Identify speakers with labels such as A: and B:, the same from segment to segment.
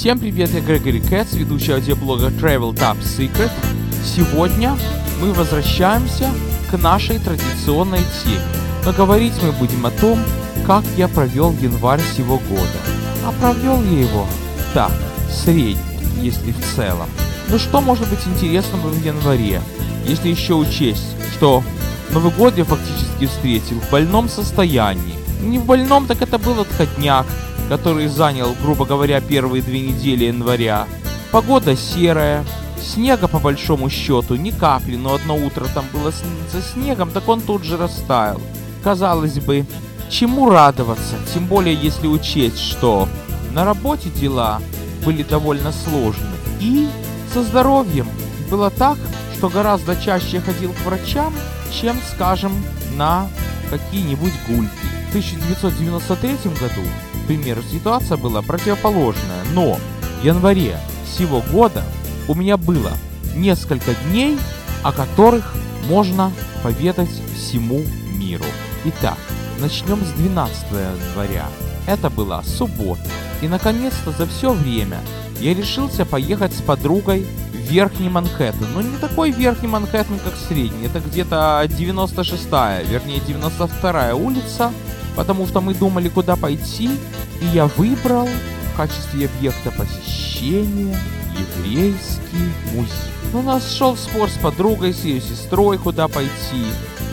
A: Всем привет, я Грегори Кэтс, ведущий аудиоблога Travel Top Secret. Сегодня мы возвращаемся к нашей традиционной теме. Но говорить мы будем о том, как я провел январь сего года. А провел я его так, средний, если в целом. Ну что может быть интересного в январе, если еще учесть, что Новый год я фактически встретил в больном состоянии. Не в больном, так это был отходняк, который занял, грубо говоря, первые две недели января. Погода серая, снега по большому счету ни капли, но одно утро там было со снегом, так он тут же растаял. Казалось бы, чему радоваться, тем более если учесть, что на работе дела были довольно сложны. И со здоровьем было так, что гораздо чаще ходил к врачам, чем, скажем, на какие-нибудь гульки. В 1993 году примеру, ситуация была противоположная, но в январе сего года у меня было несколько дней, о которых можно поведать всему миру. Итак, начнем с 12 января. Это была суббота. И наконец-то за все время я решился поехать с подругой в Верхний Манхэттен. Но не такой Верхний Манхэттен, как Средний. Это где-то 96-я, вернее 92-я улица потому что мы думали, куда пойти, и я выбрал в качестве объекта посещения еврейский музей. Ну, у нас шел спор с подругой, с ее сестрой, куда пойти.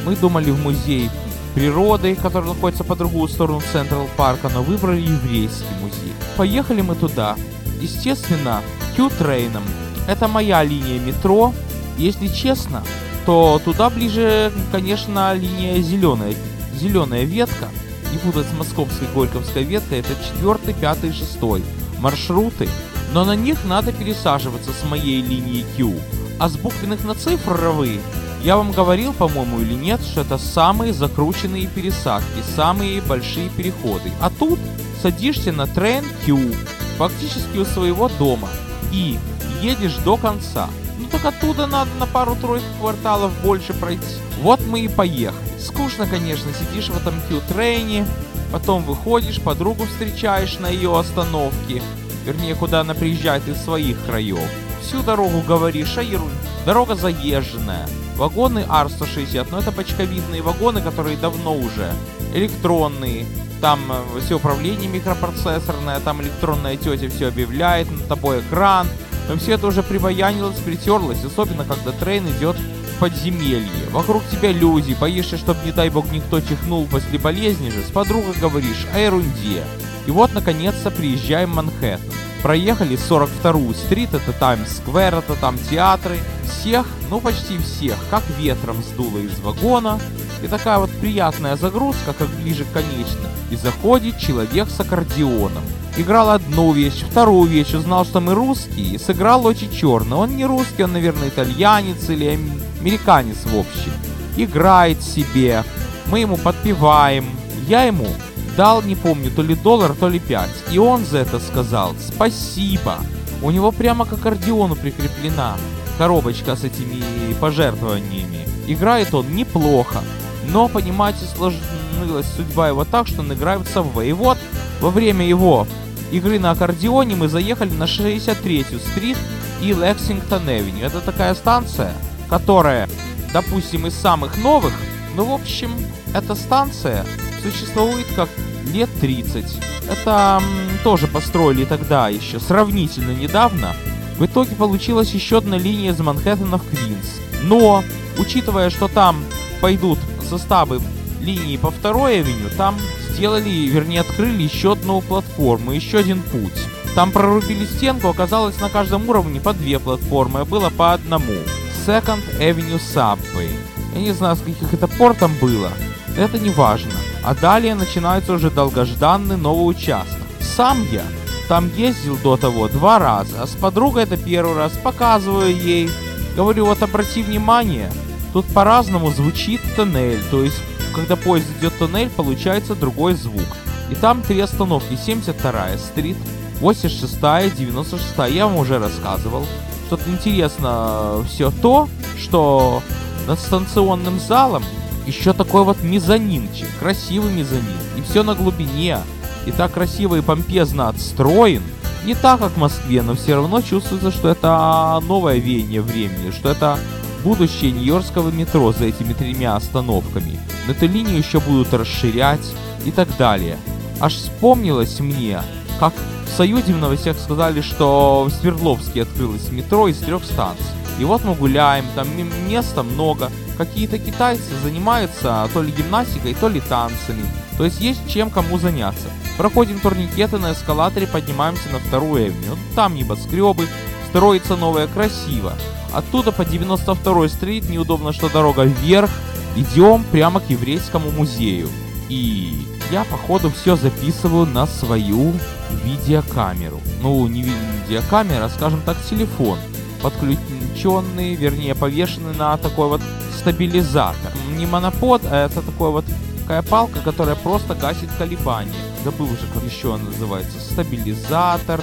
A: Мы думали в музей природы, который находится по другую сторону Централ Парка, но выбрали еврейский музей. Поехали мы туда. Естественно, Q-трейном. Это моя линия метро. Если честно, то туда ближе, конечно, линия зеленая. Зеленая ветка не путать с московской Горьковской веткой, это 4, 5, 6 маршруты, но на них надо пересаживаться с моей линии Q. А с буквенных на цифровые я вам говорил, по-моему, или нет, что это самые закрученные пересадки, самые большие переходы. А тут садишься на трен Q, фактически у своего дома, и едешь до конца. Ну так оттуда надо на пару-тройку кварталов больше пройти. Вот мы и поехали. Скучно, конечно, сидишь в этом Q-трейне, потом выходишь, подругу встречаешь на ее остановке, вернее, куда она приезжает из своих краев. Всю дорогу говоришь, а ерунда. Дорога заезженная. Вагоны R160, но это бочковидные вагоны, которые давно уже электронные. Там э, все управление микропроцессорное, там электронная тетя все объявляет, над тобой экран. Но все это уже прибаянилось, притерлось, особенно когда трейн идет подземелье. Вокруг тебя люди, боишься, чтобы, не дай бог, никто чихнул после болезни же, с подругой говоришь о ерунде. И вот, наконец-то, приезжаем в Манхэттен. Проехали 42-ю стрит, это Таймс-сквер, это там театры. Всех, ну почти всех, как ветром сдуло из вагона. И такая вот приятная загрузка, как ближе к конечной. И заходит человек с аккордеоном. Играл одну вещь, вторую вещь, узнал, что мы русские, и сыграл очень черный. Он не русский, он, наверное, итальянец или американец в общем. Играет себе, мы ему подпеваем. Я ему дал, не помню, то ли доллар, то ли пять. И он за это сказал спасибо. У него прямо к аккордеону прикреплена коробочка с этими пожертвованиями. Играет он неплохо, но, понимаете, сложилась судьба его так, что он играет в Subway. И вот, во время его игры на аккордеоне мы заехали на 63-ю street и Lexington Avenue. Это такая станция, которая, допустим, из самых новых, ну, в общем, эта станция существует как лет 30. Это тоже построили тогда еще, сравнительно недавно. В итоге получилась еще одна линия из Манхэттена в Квинс. Но, учитывая, что там пойдут составы линии по второй авеню, там сделали, вернее, открыли еще одну платформу, еще один путь. Там прорубили стенку, оказалось на каждом уровне по две платформы, а было по одному. Second Avenue Subway. Я не знаю, с каких это пор там было. Это не важно. А далее начинается уже долгожданный новый участок. Сам я там ездил до того два раза, а с подругой это первый раз. Показываю ей. Говорю, вот обрати внимание, тут по-разному звучит тоннель. То есть, когда поезд идет тоннель, получается другой звук. И там три остановки. 72-я стрит, 86-я, 96-я. Я вам уже рассказывал. Что-то интересно все то, что над станционным залом еще такой вот мезонинчик, красивый мезонин. И все на глубине. И так красиво и помпезно отстроен. Не так, как в Москве, но все равно чувствуется, что это новое веяние времени, что это будущее Нью-Йоркского метро за этими тремя остановками. Но эту линию еще будут расширять и так далее. Аж вспомнилось мне, как в Союзе в новостях сказали, что в Свердловске открылось метро из трех станций. И вот мы гуляем, там места много. Какие-то китайцы занимаются то ли гимнастикой, то ли танцами. То есть есть чем кому заняться. Проходим турникеты на эскалаторе, поднимаемся на вторую авеню. Там небоскребы, строится новое красиво. Оттуда по 92-й стрит, неудобно, что дорога вверх, идем прямо к еврейскому музею. И я, походу, все записываю на свою видеокамеру. Ну, не видеокамера, а, скажем так, телефон. Подключенный, вернее, повешенный на такой вот стабилизатор. Не монопод, а это такой вот такая палка, которая просто гасит колебания. Забыл уже, как еще она называется. Стабилизатор.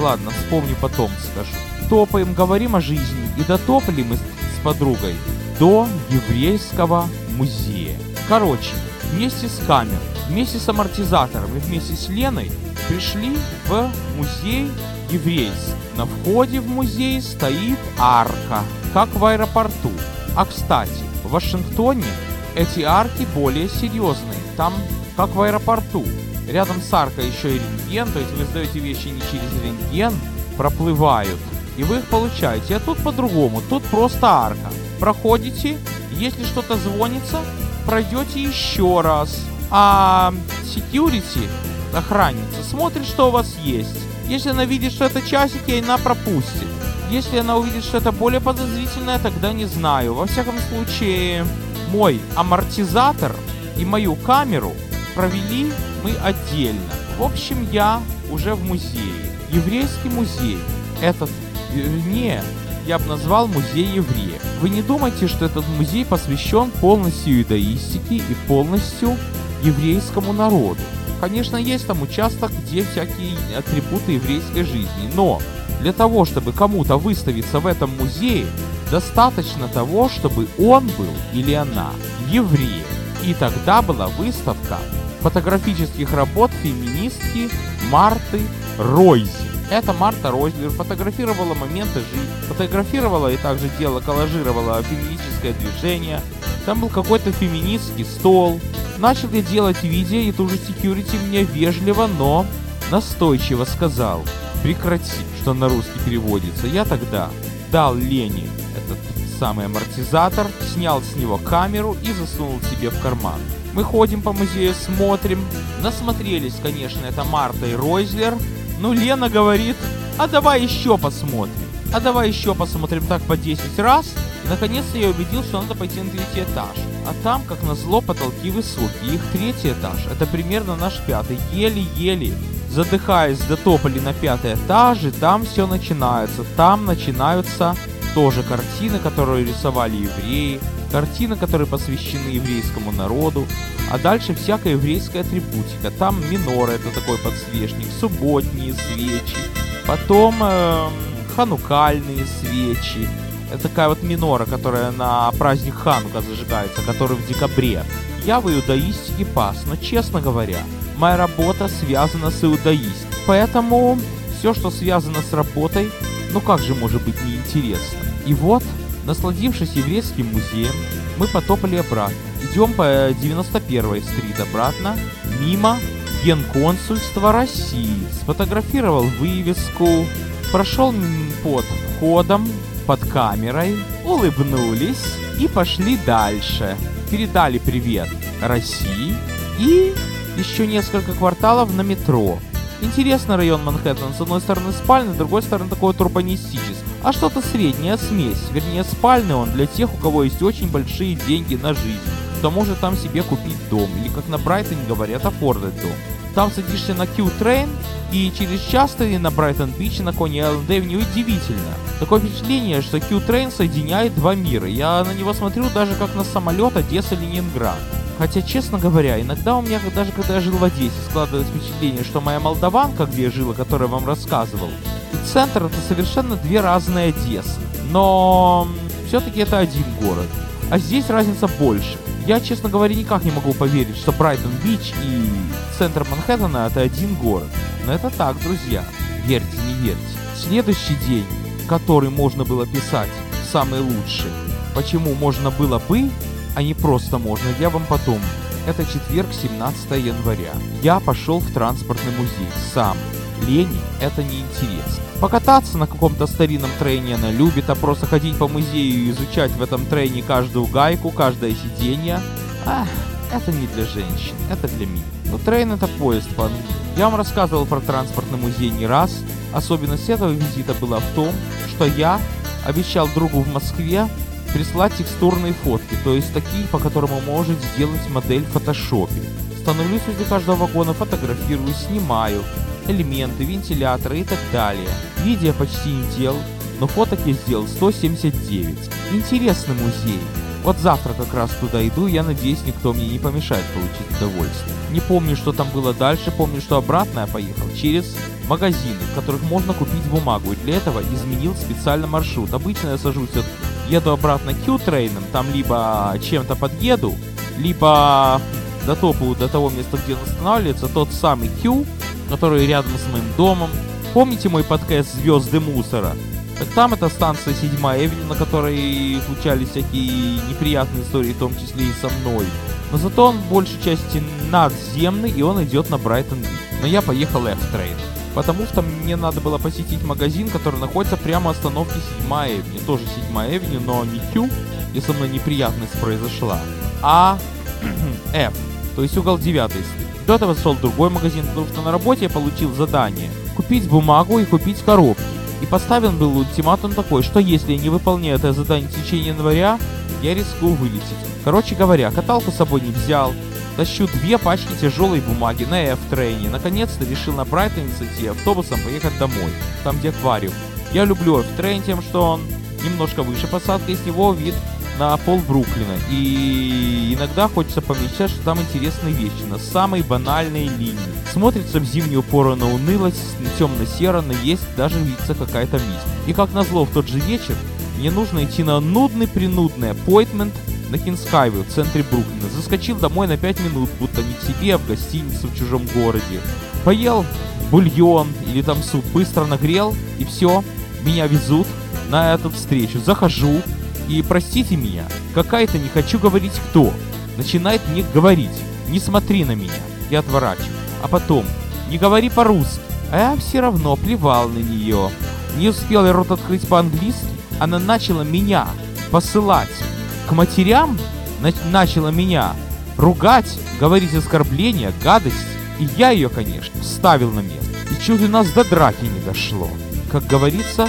A: Ладно, вспомню потом скажу. Топаем, говорим о жизни. И дотопали мы с подругой до еврейского музея. Короче, вместе с камерой, вместе с амортизатором и вместе с Леной пришли в музей еврейский. На входе в музей стоит арка, как в аэропорту. А кстати, в Вашингтоне эти арки более серьезные. Там, как в аэропорту, рядом с аркой еще и рентген, то есть вы сдаете вещи не через рентген, проплывают, и вы их получаете. А тут по-другому, тут просто арка. Проходите, если что-то звонится, пройдете еще раз. А security, охранница, смотрит, что у вас есть. Если она видит, что это часики, она пропустит. Если она увидит, что это более подозрительное, тогда не знаю. Во всяком случае, мой амортизатор и мою камеру провели мы отдельно. В общем, я уже в музее. Еврейский музей. Этот, вернее, я бы назвал музей евреев. Вы не думайте, что этот музей посвящен полностью иудаистике и полностью еврейскому народу. Конечно, есть там участок, где всякие атрибуты еврейской жизни, но для того, чтобы кому-то выставиться в этом музее, достаточно того, чтобы он был или она евреем. И тогда была выставка фотографических работ феминистки Марты Ройзи. Эта Марта Ройзлер фотографировала моменты жизни, фотографировала и также делала, коллажировала феминистическое движение. Там был какой-то феминистский стол. Начал я делать видео, и тут же security мне вежливо, но настойчиво сказал «Прекрати», что на русский переводится. Я тогда дал Лене этот самый амортизатор, снял с него камеру и засунул себе в карман. Мы ходим по музею, смотрим. Насмотрелись, конечно, это Марта и Ройзлер, ну, Лена говорит, а давай еще посмотрим. А давай еще посмотрим так по 10 раз. И наконец-то я убедил, что надо пойти на третий этаж. А там, как назло, потолки высокие. Их третий этаж. Это примерно наш пятый. Еле-еле. Задыхаясь, дотопали на пятый этаж, и там все начинается. Там начинаются тоже картины, которые рисовали евреи, картины, которые посвящены еврейскому народу, а дальше всякая еврейская атрибутика. Там минор, это такой подсвечник, субботние свечи, потом э, ханукальные свечи, это такая вот минора, которая на праздник Ханука зажигается, который в декабре. Я в иудаистике пас, но честно говоря, моя работа связана с иудаистикой. Поэтому все, что связано с работой, ну как же может быть неинтересно? И вот, насладившись еврейским музеем, мы потопали обратно. Идем по 91-й стрит обратно, мимо Генконсульства России. Сфотографировал вывеску, прошел под входом, под камерой, улыбнулись и пошли дальше. Передали привет России и еще несколько кварталов на метро. Интересный район Манхэттен. С одной стороны спальный, с другой стороны такой вот урбанистический. А что-то средняя смесь. Вернее, спальный он для тех, у кого есть очень большие деньги на жизнь. Кто может там себе купить дом. Или, как на Брайтоне говорят, офордать дом. Там садишься на Q-Train, и через час ты на Брайтон-Бич на Кони Айленд Эвеню удивительно. Такое впечатление, что Q-Train соединяет два мира. Я на него смотрю даже как на самолет Одесса-Ленинград. Хотя, честно говоря, иногда у меня, даже когда я жил в Одессе, складывалось впечатление, что моя молдаванка, где я жил, о которой я вам рассказывал, и центр это совершенно две разные Одессы. Но все-таки это один город. А здесь разница больше. Я, честно говоря, никак не могу поверить, что Брайтон-Бич и центр Манхэттена это один город. Но это так, друзья. верьте, не верьте. Следующий день, который можно было писать, самый лучший. Почему можно было бы, а не просто можно, я вам потом. Это четверг, 17 января. Я пошел в транспортный музей сам. Лени это не интересно. Покататься на каком-то старинном трейне она любит, а просто ходить по музею и изучать в этом трейне каждую гайку, каждое сиденье. Ах, это не для женщин, это для меня. Но трейн это поезд по Я вам рассказывал про транспортный музей не раз. Особенность этого визита была в том, что я обещал другу в Москве прислать текстурные фотки, то есть такие, по которым он может сделать модель в фотошопе. Становлюсь возле каждого вагона, фотографирую, снимаю элементы, вентиляторы и так далее. Видео почти не делал, но фоток я сделал 179. Интересный музей. Вот завтра как раз туда иду, я надеюсь, никто мне не помешает получить удовольствие. Не помню, что там было дальше, помню, что обратно я поехал через магазины, в которых можно купить бумагу, и для этого изменил специально маршрут. Обычно я сажусь, от, еду обратно Q-трейном, там либо чем-то подъеду, либо до топу, до того места, где он останавливается, тот самый Q, который рядом с моим домом. Помните мой подкаст «Звезды мусора»? Так там это станция 7 Avenue, на которой случались всякие неприятные истории, в том числе и со мной. Но зато он в большей части надземный, и он идет на Брайтон Но я поехал F-Train. Потому что мне надо было посетить магазин, который находится прямо у остановки 7 Avenue. Тоже 7 Avenue, но не Q, где со мной неприятность произошла, а F. То есть угол 9 стоит. Этого зашел в другой магазин, потому что на работе я получил задание купить бумагу и купить коробки. И поставлен был ультиматум такой, что если я не выполняю это задание в течение января, я рискую вылететь. Короче говоря, каталку с собой не взял, тащу две пачки тяжелой бумаги на F-трейне. Наконец-то решил на Брайтон сойти автобусом поехать домой, там где аквариум. Я люблю F-трейн тем, что он немножко выше посадки, с него вид на пол Бруклина. И иногда хочется помечтать, что там интересные вещи на самой банальной линии. Смотрится в зимнюю пору на унылость, на темно-серо, но есть даже видится какая-то мисть. И как назло, в тот же вечер мне нужно идти на нудный-принудный appointment на Кинскайве в центре Бруклина. Заскочил домой на 5 минут, будто не к себе, а в гостиницу в чужом городе. Поел бульон или там суп, быстро нагрел, и все, меня везут на эту встречу. Захожу, и простите меня, какая-то не хочу говорить кто, начинает мне говорить, не смотри на меня, я отворачиваю. А потом, не говори по-русски, а я все равно плевал на нее. Не успел я рот открыть по-английски, она начала меня посылать к матерям, на начала меня ругать, говорить оскорбления, гадость. И я ее, конечно, вставил на место. И чуть у нас до драки не дошло. Как говорится,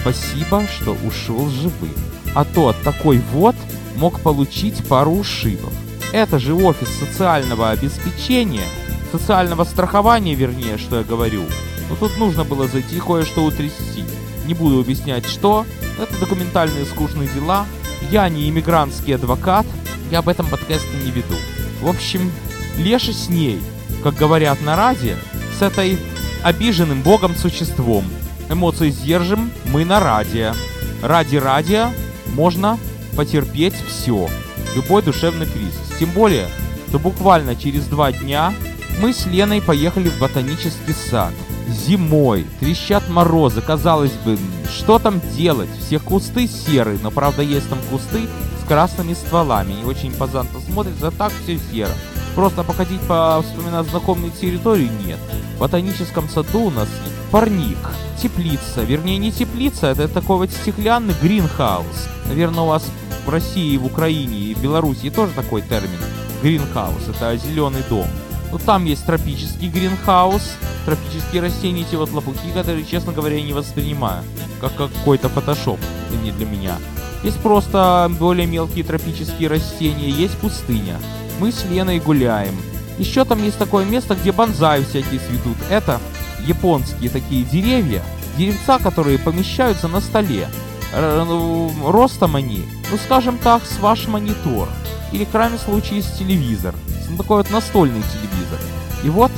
A: спасибо, что ушел живым а тот такой вот мог получить пару ушибов. Это же офис социального обеспечения, социального страхования, вернее, что я говорю. Но тут нужно было зайти кое-что утрясти. Не буду объяснять что, это документальные скучные дела, я не иммигрантский адвокат, я об этом подкасте не веду. В общем, леши с ней, как говорят на раде, с этой обиженным богом существом. Эмоции сдержим мы на радио. Ради радио можно потерпеть все, любой душевный кризис. Тем более, что буквально через два дня мы с Леной поехали в ботанический сад. Зимой, трещат морозы, казалось бы, что там делать? Все кусты серые, но правда есть там кусты с красными стволами. Не очень импозантно смотрится, а так все серо. Просто походить по вспоминать знакомые территории нет. В ботаническом саду у нас парник, теплица, вернее не теплица, это такой вот стеклянный гринхаус. Наверное, у вас в России, в Украине и в Беларуси тоже такой термин. Гринхаус, это зеленый дом. Ну там есть тропический гринхаус, тропические растения, эти вот лопухи, которые, честно говоря, я не воспринимаю, как какой-то фотошоп, это не для меня. Есть просто более мелкие тропические растения, есть пустыня. Мы с Леной гуляем. Еще там есть такое место, где бонзай всякие цветут. Это японские такие деревья, деревца, которые помещаются на столе. Ну, ростом они, ну скажем так, с ваш монитор. Или в крайнем случае с телевизор. Ну, такой вот настольный телевизор. И вот,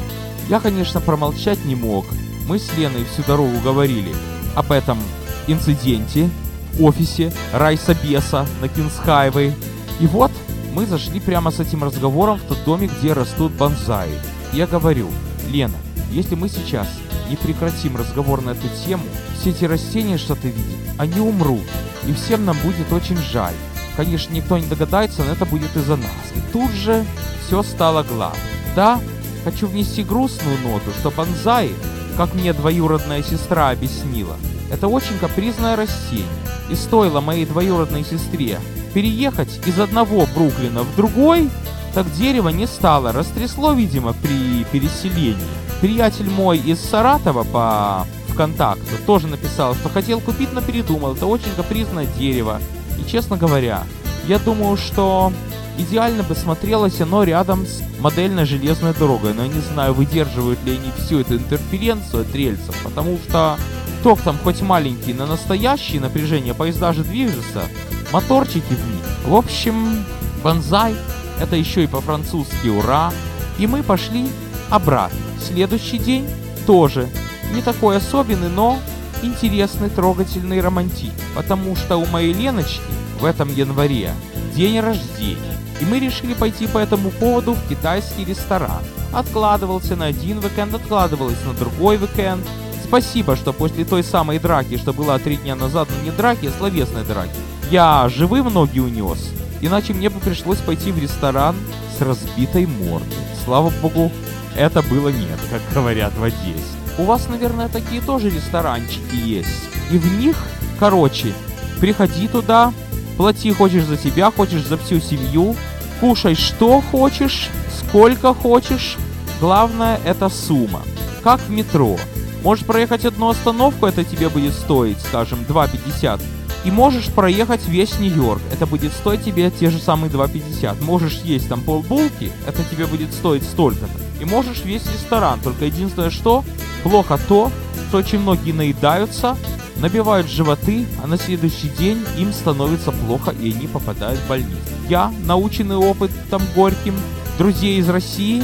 A: я, конечно, промолчать не мог. Мы с Леной всю дорогу говорили об этом инциденте в офисе Райса Беса на Кинсхайвей. И вот, мы зашли прямо с этим разговором в тот домик, где растут бонзаи. Я говорю, Лена, если мы сейчас не прекратим разговор на эту тему, все эти растения, что ты видишь, они умрут. И всем нам будет очень жаль. Конечно, никто не догадается, но это будет из-за нас. И тут же все стало гладко. Да, хочу внести грустную ноту, что бонзай, как мне двоюродная сестра объяснила, это очень капризное растение. И стоило моей двоюродной сестре переехать из одного Бруклина в другой, так дерево не стало, растрясло, видимо, при переселении. Приятель мой из Саратова по ВКонтакту тоже написал, что хотел купить, но передумал. Это очень капризное дерево. И честно говоря, я думаю, что идеально бы смотрелось оно рядом с модельной железной дорогой. Но я не знаю, выдерживают ли они всю эту интерференцию от рельсов, потому что ток там хоть маленький, но настоящее напряжение, поезда же движутся, моторчики в них. В общем, бонзай это еще и по-французски «Ура!» И мы пошли обратно. Следующий день тоже не такой особенный, но интересный, трогательный романтик. Потому что у моей Леночки в этом январе день рождения. И мы решили пойти по этому поводу в китайский ресторан. Откладывался на один уикенд, откладывалось на другой уикенд. Спасибо, что после той самой драки, что была три дня назад, но не драки, а словесной драки, я живым ноги унес. Иначе мне бы пришлось пойти в ресторан с разбитой мордой. Слава богу, это было нет, как говорят в Одессе. У вас, наверное, такие тоже ресторанчики есть. И в них, короче, приходи туда, плати хочешь за себя, хочешь за всю семью, кушай что хочешь, сколько хочешь. Главное это сумма. Как в метро. Можешь проехать одну остановку, это тебе будет стоить, скажем, 2,50 и можешь проехать весь Нью-Йорк. Это будет стоить тебе те же самые 2,50. Можешь есть там полбулки, это тебе будет стоить столько-то. И можешь весь ресторан. Только единственное, что плохо то, что очень многие наедаются, набивают животы, а на следующий день им становится плохо и они попадают в больницу. Я, наученный опытом горьким, друзей из России,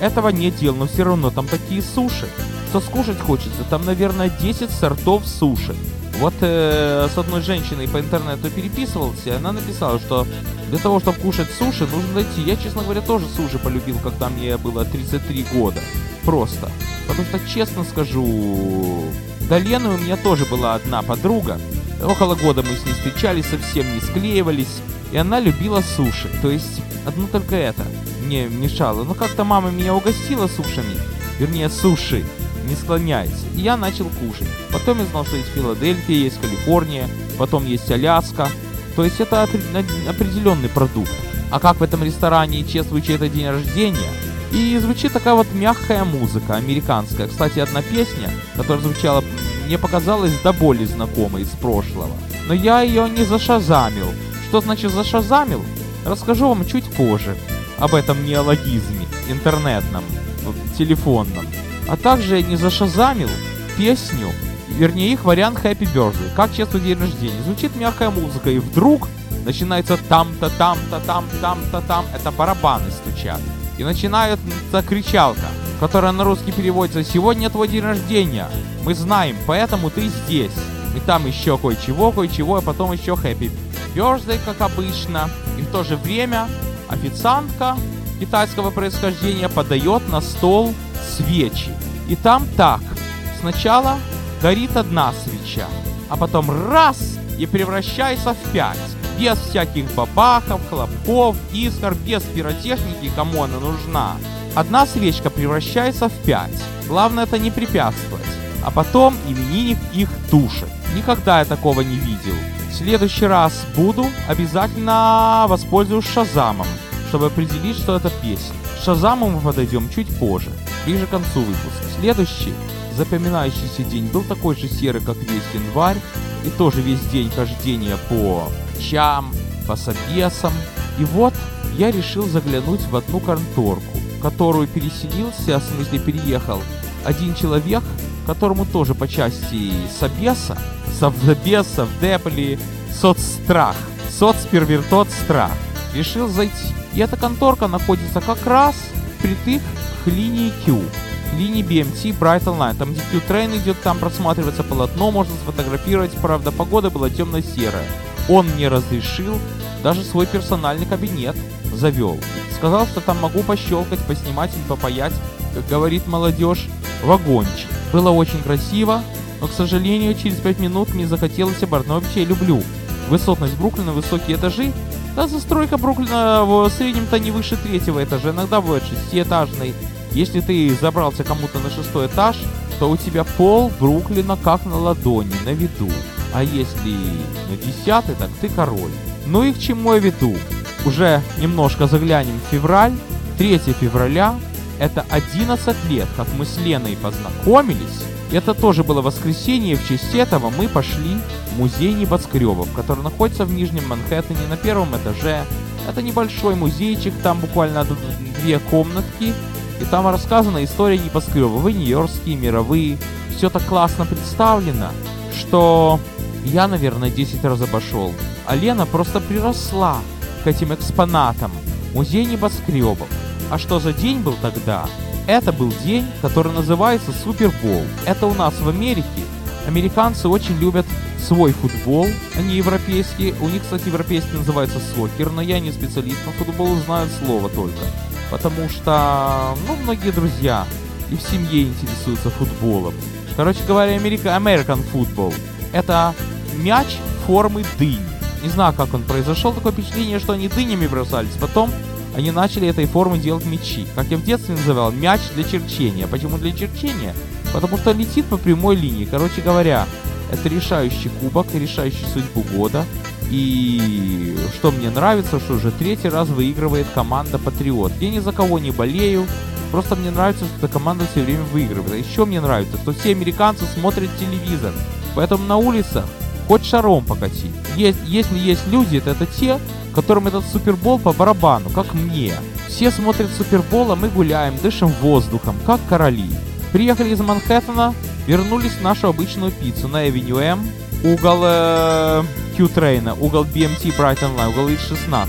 A: этого не делал, но все равно там такие суши, что скушать хочется. Там, наверное, 10 сортов суши. Вот э, с одной женщиной по интернету переписывался, она написала, что для того, чтобы кушать суши, нужно дойти. Я, честно говоря, тоже суши полюбил, когда мне было 33 года. Просто. Потому что, честно скажу, до Лены у меня тоже была одна подруга. Около года мы с ней встречались, совсем не склеивались. И она любила суши. То есть, одно только это мне мешало. Но как-то мама меня угостила сушами. Вернее, суши не склоняется. И я начал кушать. Потом я знал, что есть Филадельфия, есть Калифорния, потом есть Аляска. То есть это определенный продукт. А как в этом ресторане чествуют чей-то день рождения? И звучит такая вот мягкая музыка, американская. Кстати, одна песня, которая звучала, мне показалась до боли знакомой из прошлого. Но я ее не зашазамил. Что значит зашазамил? Расскажу вам чуть позже. Об этом неологизме, интернетном, телефонном. А также не зашазамил песню, вернее их вариант Happy Birthday, как чествовать день рождения. Звучит мягкая музыка, и вдруг начинается там-то, там-то, там, там-то, там. Это барабаны стучат. И начинается кричалка, которая на русский переводится «Сегодня твой день рождения, мы знаем, поэтому ты здесь». И там еще кое-чего, кое-чего, а потом еще Happy Birthday, как обычно. И в то же время официантка китайского происхождения подает на стол свечи. И там так. Сначала горит одна свеча, а потом раз и превращается в пять. Без всяких бабахов, хлопков, искр, без пиротехники, кому она нужна. Одна свечка превращается в пять. Главное это не препятствовать. А потом именинник их тушит. Никогда я такого не видел. В следующий раз буду, обязательно воспользуюсь Шазамом, чтобы определить, что это песня. К Шазаму мы подойдем чуть позже ближе к концу выпуска. Следующий запоминающийся день был такой же серый, как весь январь, и тоже весь день хождения по чам, по собесам. И вот я решил заглянуть в одну конторку, в которую переселился, в смысле переехал, один человек, которому тоже по части собеса, совзабеса, вдепли, соцстрах, соцпервертот страх, решил зайти. И эта конторка находится как раз впритык к линии Q, к линии BMT Bright Line. Там где Q-трейн идет, там просматривается полотно, можно сфотографировать. Правда, погода была темно-серая. Он мне разрешил, даже свой персональный кабинет завел. Сказал, что там могу пощелкать, поснимать и попаять, как говорит молодежь, вагончик. Было очень красиво, но, к сожалению, через пять минут мне захотелось обратно. Вообще, я люблю высотность Бруклина, высокие этажи. Да, застройка Бруклина в среднем-то не выше третьего этажа, иногда бывает шестиэтажный. Если ты забрался кому-то на шестой этаж, то у тебя пол Бруклина как на ладони, на виду. А если на десятый, так ты король. Ну и к чему я веду? Уже немножко заглянем в февраль. 3 февраля это 11 лет, как мы с Леной познакомились. Это тоже было воскресенье, и в честь этого мы пошли в музей небоскребов, который находится в Нижнем Манхэттене на первом этаже. Это небольшой музейчик, там буквально две комнатки, и там рассказана история небоскребов, и нью-йоркские, мировые. Все так классно представлено, что я, наверное, 10 раз обошел. А Лена просто приросла к этим экспонатам. Музей небоскребов. А что за день был тогда? Это был день, который называется Супербол. Это у нас в Америке. Американцы очень любят свой футбол, а не европейский. У них, кстати, европейский называется сокер, но я не специалист по футболу, знаю слово только. Потому что, ну, многие друзья и в семье интересуются футболом. Короче говоря, Америка, American football. Это мяч формы дыни. Не знаю, как он произошел, такое впечатление, что они дынями бросались. Потом они начали этой формы делать мячи. Как я в детстве называл, мяч для черчения. Почему для черчения? Потому что летит по прямой линии. Короче говоря, это решающий кубок, решающий судьбу года. И что мне нравится, что уже третий раз выигрывает команда Патриот. Я ни за кого не болею, просто мне нравится, что эта команда все время выигрывает. А еще мне нравится, что все американцы смотрят телевизор. Поэтому на улицах хоть шаром покати. Есть, если есть люди, то это те, которым этот супербол по барабану, как мне. Все смотрят супербол, а мы гуляем, дышим воздухом, как короли. Приехали из Манхэттена, вернулись в нашу обычную пиццу на Avenue M, угол э, Q-трейна, угол BMT Brighton Line, угол X16.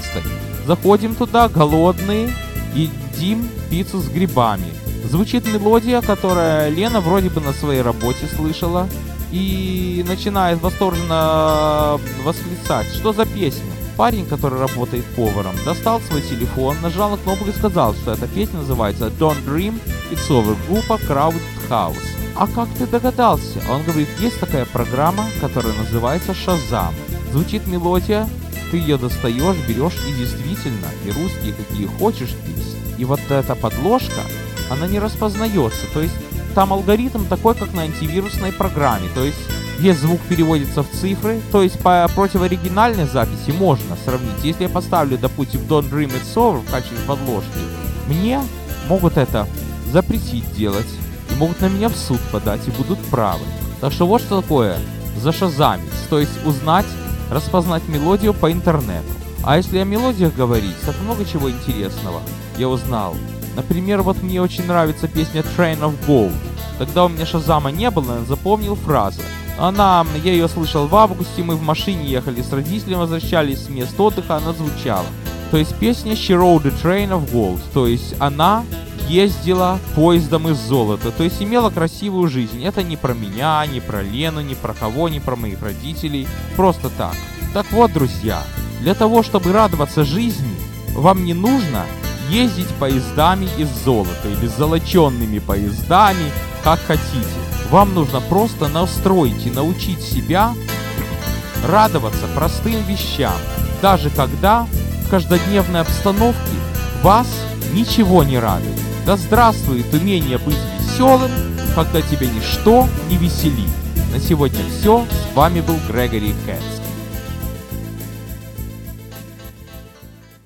A: Заходим туда, голодные, едим пиццу с грибами. Звучит мелодия, которая Лена вроде бы на своей работе слышала, и начинает восторженно восклицать, что за песня. Парень, который работает поваром, достал свой телефон, нажал на кнопку и сказал, что эта песня называется Don't Dream, It's Over, группа Crowded House. А как ты догадался? Он говорит, есть такая программа, которая называется Shazam. Звучит мелодия, ты ее достаешь, берешь и действительно, и русские какие хочешь песни. И вот эта подложка, она не распознается, то есть там алгоритм такой, как на антивирусной программе, то есть весь звук переводится в цифры, то есть по против оригинальной записи можно сравнить. Если я поставлю, допустим, Don't Dream It's Over в качестве подложки, мне могут это запретить делать, и могут на меня в суд подать, и будут правы. Так что вот что такое зашазамить, то есть узнать, распознать мелодию по интернету. А если о мелодиях говорить, так много чего интересного я узнал. Например, вот мне очень нравится песня Train of Gold. Тогда у меня Шазама не было, но запомнил фразу. Она, я ее слышал в августе, мы в машине ехали с родителями, возвращались с места отдыха, она звучала. То есть песня She Rode the Train of Gold, то есть она ездила поездом из золота, то есть имела красивую жизнь. Это не про меня, не про Лену, не про кого, не про моих родителей, просто так. Так вот, друзья, для того, чтобы радоваться жизни, вам не нужно ездить поездами из золота или золоченными поездами, как хотите. Вам нужно просто настроить и научить себя радоваться простым вещам, даже когда в каждодневной обстановке вас ничего не радует. Да здравствует умение быть веселым, когда тебя ничто не веселит. На сегодня все. С вами был Грегори Кэтс.